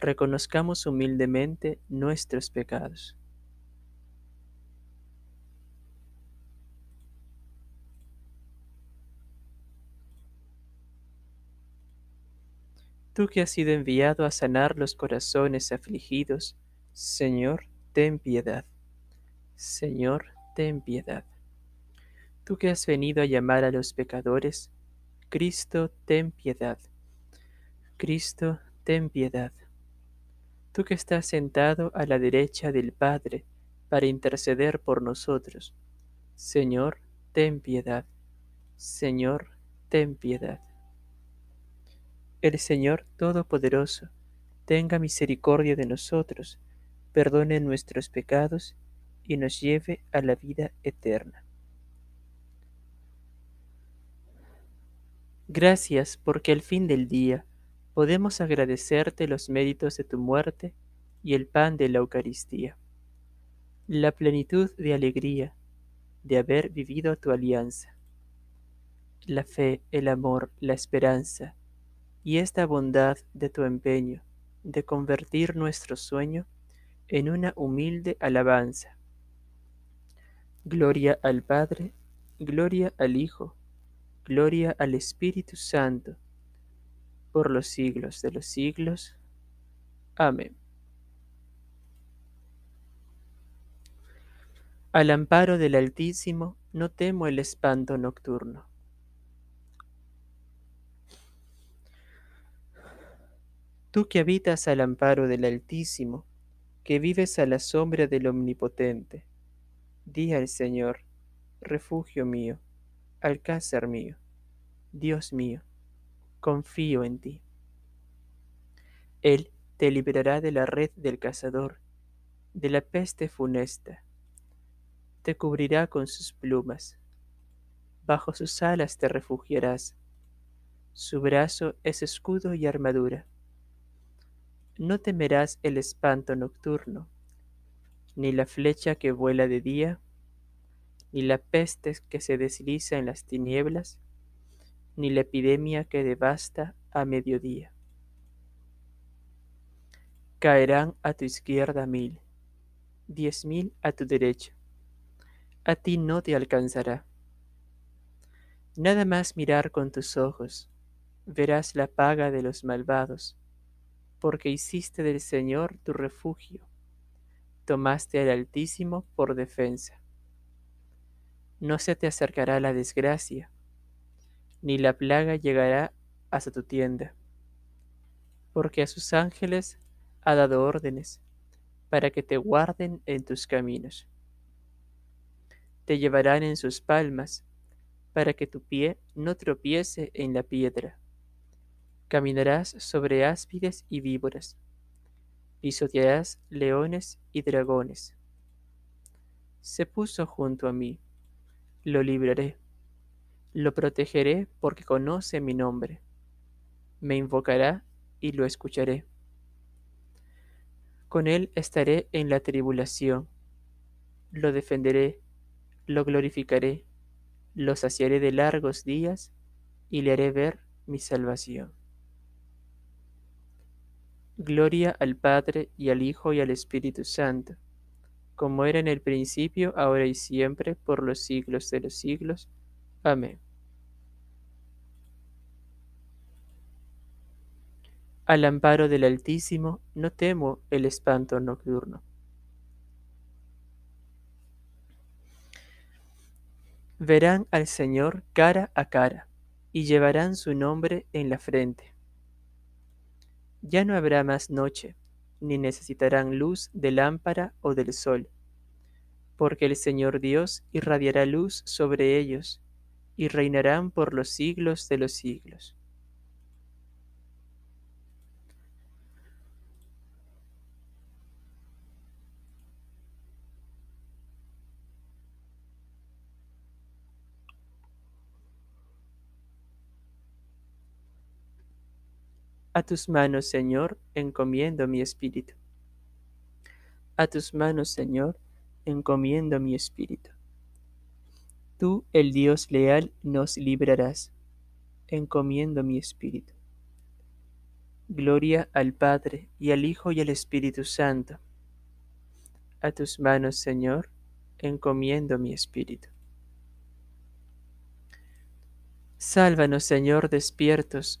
reconozcamos humildemente nuestros pecados. Tú que has sido enviado a sanar los corazones afligidos, Señor, ten piedad. Señor, ten piedad. Tú que has venido a llamar a los pecadores, Cristo, ten piedad. Cristo, ten piedad. Tú que estás sentado a la derecha del Padre para interceder por nosotros, Señor, ten piedad. Señor, ten piedad. El Señor Todopoderoso tenga misericordia de nosotros, perdone nuestros pecados y nos lleve a la vida eterna. Gracias porque al fin del día podemos agradecerte los méritos de tu muerte y el pan de la Eucaristía, la plenitud de alegría de haber vivido tu alianza, la fe, el amor, la esperanza, y esta bondad de tu empeño de convertir nuestro sueño en una humilde alabanza. Gloria al Padre, gloria al Hijo, gloria al Espíritu Santo, por los siglos de los siglos. Amén. Al amparo del Altísimo no temo el espanto nocturno Tú que habitas al amparo del Altísimo, que vives a la sombra del Omnipotente, di al Señor, refugio mío, alcázar mío, Dios mío, confío en ti. Él te librará de la red del cazador, de la peste funesta, te cubrirá con sus plumas, bajo sus alas te refugiarás, su brazo es escudo y armadura. No temerás el espanto nocturno, ni la flecha que vuela de día, ni la peste que se desliza en las tinieblas, ni la epidemia que devasta a mediodía. Caerán a tu izquierda mil, diez mil a tu derecha, a ti no te alcanzará. Nada más mirar con tus ojos, verás la paga de los malvados porque hiciste del Señor tu refugio, tomaste al Altísimo por defensa. No se te acercará la desgracia, ni la plaga llegará hasta tu tienda, porque a sus ángeles ha dado órdenes para que te guarden en tus caminos. Te llevarán en sus palmas, para que tu pie no tropiece en la piedra Caminarás sobre áspides y víboras, pisotearás leones y dragones. Se puso junto a mí, lo libraré, lo protegeré porque conoce mi nombre. Me invocará y lo escucharé. Con él estaré en la tribulación, lo defenderé, lo glorificaré, lo saciaré de largos días y le haré ver mi salvación. Gloria al Padre y al Hijo y al Espíritu Santo, como era en el principio, ahora y siempre, por los siglos de los siglos. Amén. Al amparo del Altísimo no temo el espanto nocturno. Verán al Señor cara a cara y llevarán su nombre en la frente ya no habrá más noche, ni necesitarán luz de lámpara o del sol, porque el Señor Dios irradiará luz sobre ellos, y reinarán por los siglos de los siglos. A tus manos, Señor, encomiendo mi espíritu. A tus manos, Señor, encomiendo mi espíritu. Tú, el Dios leal, nos librarás. Encomiendo mi espíritu. Gloria al Padre, y al Hijo, y al Espíritu Santo. A tus manos, Señor, encomiendo mi espíritu. Sálvanos, Señor, despiertos,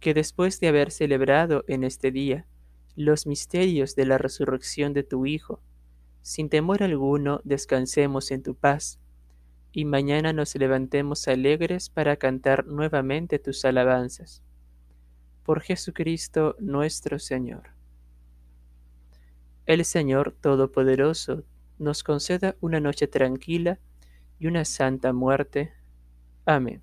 que después de haber celebrado en este día los misterios de la resurrección de tu Hijo, sin temor alguno descansemos en tu paz, y mañana nos levantemos alegres para cantar nuevamente tus alabanzas. Por Jesucristo nuestro Señor. El Señor Todopoderoso nos conceda una noche tranquila y una santa muerte. Amén.